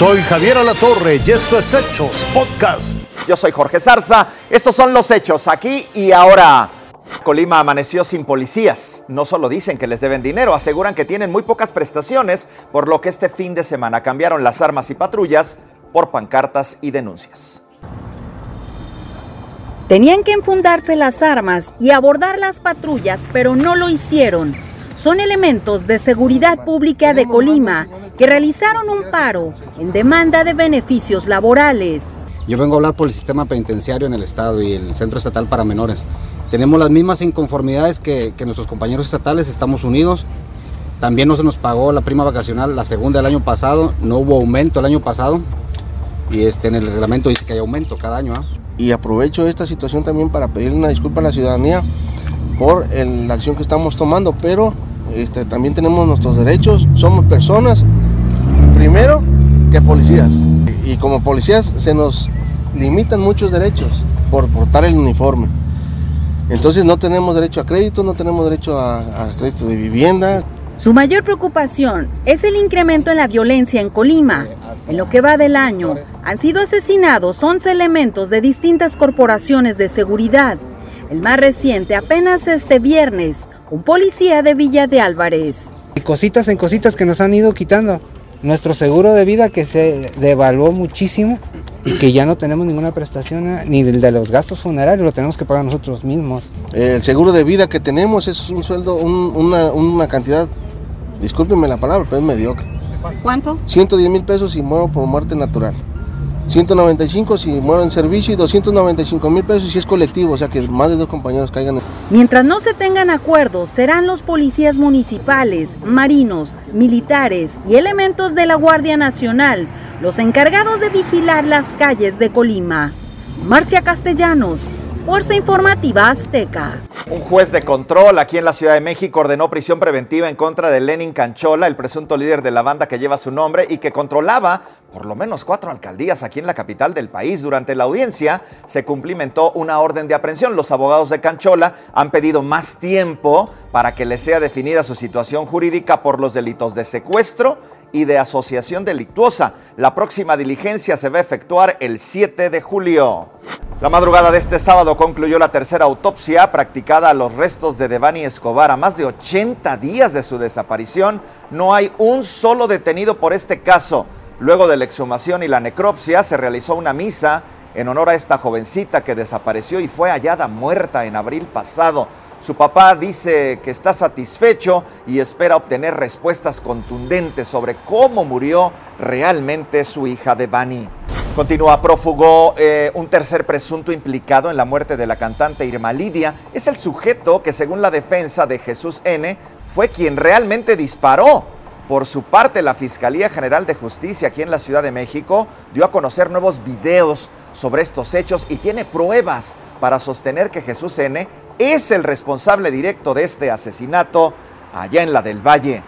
Soy Javier Alatorre y esto es Hechos Podcast. Yo soy Jorge Zarza. Estos son los hechos aquí y ahora. Colima amaneció sin policías. No solo dicen que les deben dinero, aseguran que tienen muy pocas prestaciones, por lo que este fin de semana cambiaron las armas y patrullas por pancartas y denuncias. Tenían que enfundarse las armas y abordar las patrullas, pero no lo hicieron. Son elementos de seguridad pública de Colima que realizaron un paro en demanda de beneficios laborales. Yo vengo a hablar por el sistema penitenciario en el Estado y el Centro Estatal para Menores. Tenemos las mismas inconformidades que, que nuestros compañeros estatales, estamos unidos. También no se nos pagó la prima vacacional, la segunda del año pasado, no hubo aumento el año pasado y este, en el reglamento dice que hay aumento cada año. ¿ah? y aprovecho esta situación también para pedir una disculpa a la ciudadanía por el- la acción que estamos tomando, pero este, también tenemos nuestros derechos, somos personas, primero que policías, y como policías se nos limitan muchos derechos por portar el uniforme. Entonces no tenemos derecho a crédito, no tenemos derecho a, a crédito de vivienda, Su mayor preocupación es el incremento en la violencia en Colima. En lo que va del año, han sido asesinados 11 elementos de distintas corporaciones de seguridad. El más reciente apenas este viernes, un policía de Villa de Álvarez. Y cositas en cositas que nos han ido quitando. Nuestro seguro de vida que se devaluó muchísimo y que ya no tenemos ninguna prestación eh, ni el de los gastos funerarios, lo tenemos que pagar nosotros mismos. El seguro de vida que tenemos es un sueldo, un- una, una cantidad, discúlpenme la palabra, pero es mediocre. ¿Cuánto? 110 mil pesos si muero por muerte natural. 195 si muero en servicio y 295 mil pesos si es colectivo, o sea que más de dos compañeros caigan en... Mientras no se tengan acuerdos, serán los policías municipales, marinos, militares y elementos de la Guardia Nacional los encargados de vigilar las calles de Colima. Marcia Castellanos, Fuerza Informativa Azteca. Un juez de control aquí en la Ciudad de México ordenó prisión preventiva en contra de Lenin Canchola, el presunto líder de la banda que lleva su nombre y que controlaba por lo menos cuatro alcaldías aquí en la capital del país. Durante la audiencia se cumplimentó una orden de aprehensión. Los abogados de Canchola han pedido más tiempo para que le sea definida su situación jurídica por los delitos de secuestro y de asociación delictuosa. La próxima diligencia se va a efectuar el 7 de julio. La madrugada de este sábado concluyó la tercera autopsia practicada a los restos de Devani Escobar. A más de 80 días de su desaparición, no hay un solo detenido por este caso. Luego de la exhumación y la necropsia, se realizó una misa en honor a esta jovencita que desapareció y fue hallada muerta en abril pasado. Su papá dice que está satisfecho y espera obtener respuestas contundentes sobre cómo murió realmente su hija Devani. Continúa prófugo eh, un tercer presunto implicado en la muerte de la cantante Irma Lidia. Es el sujeto que según la defensa de Jesús N fue quien realmente disparó. Por su parte, la Fiscalía General de Justicia aquí en la Ciudad de México dio a conocer nuevos videos sobre estos hechos y tiene pruebas para sostener que Jesús N es el responsable directo de este asesinato allá en la del Valle.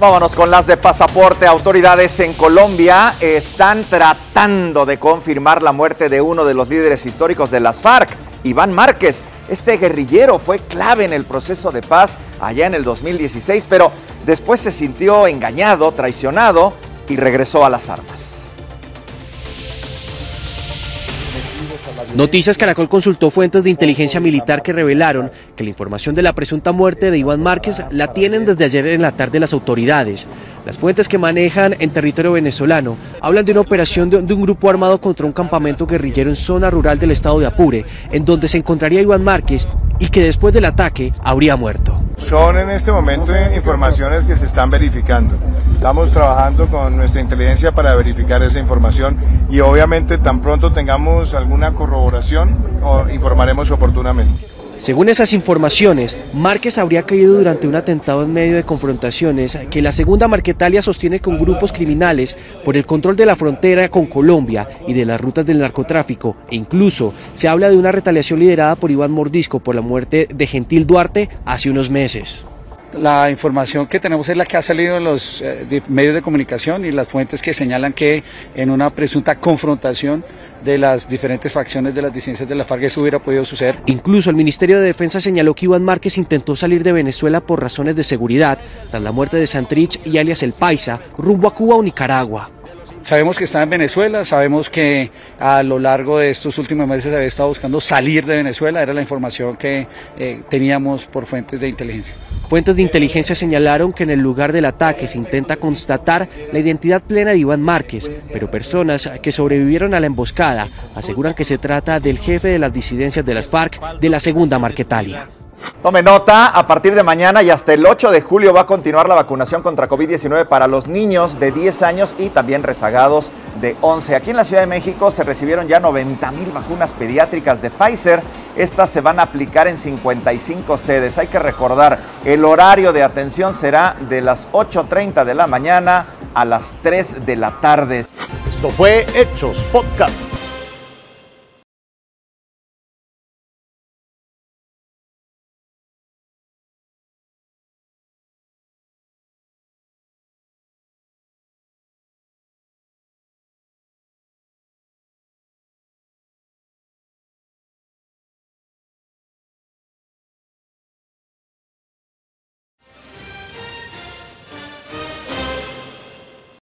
Vámonos con las de pasaporte. Autoridades en Colombia están tratando de confirmar la muerte de uno de los líderes históricos de las FARC, Iván Márquez. Este guerrillero fue clave en el proceso de paz allá en el 2016, pero después se sintió engañado, traicionado y regresó a las armas. Noticias Caracol consultó fuentes de inteligencia militar que revelaron que la información de la presunta muerte de Iván Márquez la tienen desde ayer en la tarde las autoridades. Las fuentes que manejan en territorio venezolano hablan de una operación de, un grupo armado contra un campamento guerrillero en zona rural del estado de Apure, en donde se encontraría Iván Márquez y que después del ataque habría muerto. Son en este momento informaciones que se están verificando. Estamos trabajando con nuestra inteligencia para verificar esa información y obviamente tan pronto tengamos alguna corroboración informaremos oportunamente. Según esas informaciones, Márquez habría caído durante un atentado en medio de confrontaciones que la segunda Marquetalia sostiene con grupos criminales por el control de la frontera con Colombia y de las rutas del narcotráfico. E incluso se habla de una retaliación liderada por Iván Mordisco por la muerte de Gentil Duarte hace unos meses. La información que tenemos es la que ha salido en los eh, de medios de comunicación y las fuentes que señalan que en una presunta confrontación de las diferentes facciones de las disidencias de la FARC eso hubiera podido suceder. Incluso el Ministerio de Defensa señaló que Iván Márquez intentó salir de Venezuela por razones de seguridad tras la muerte de Santrich y alias El Paisa rumbo a Cuba o Nicaragua. Sabemos que está en Venezuela, sabemos que a lo largo de estos últimos meses había estado buscando salir de Venezuela, era la información que eh, teníamos por fuentes de inteligencia. Fuentes de inteligencia señalaron que en el lugar del ataque se intenta constatar la identidad plena de Iván Márquez, pero personas que sobrevivieron a la emboscada aseguran que se trata del jefe de las disidencias de las FARC de la segunda Marquetalia. Tome nota, a partir de mañana y hasta el 8 de julio va a continuar la vacunación contra COVID-19 para los niños de 10 años y también rezagados de 11. Aquí en la Ciudad de México se recibieron ya 90 mil vacunas pediátricas de Pfizer. Estas se van a aplicar en 55 sedes. Hay que recordar, el horario de atención será de las 8.30 de la mañana a las 3 de la tarde. Esto fue Hechos Podcast.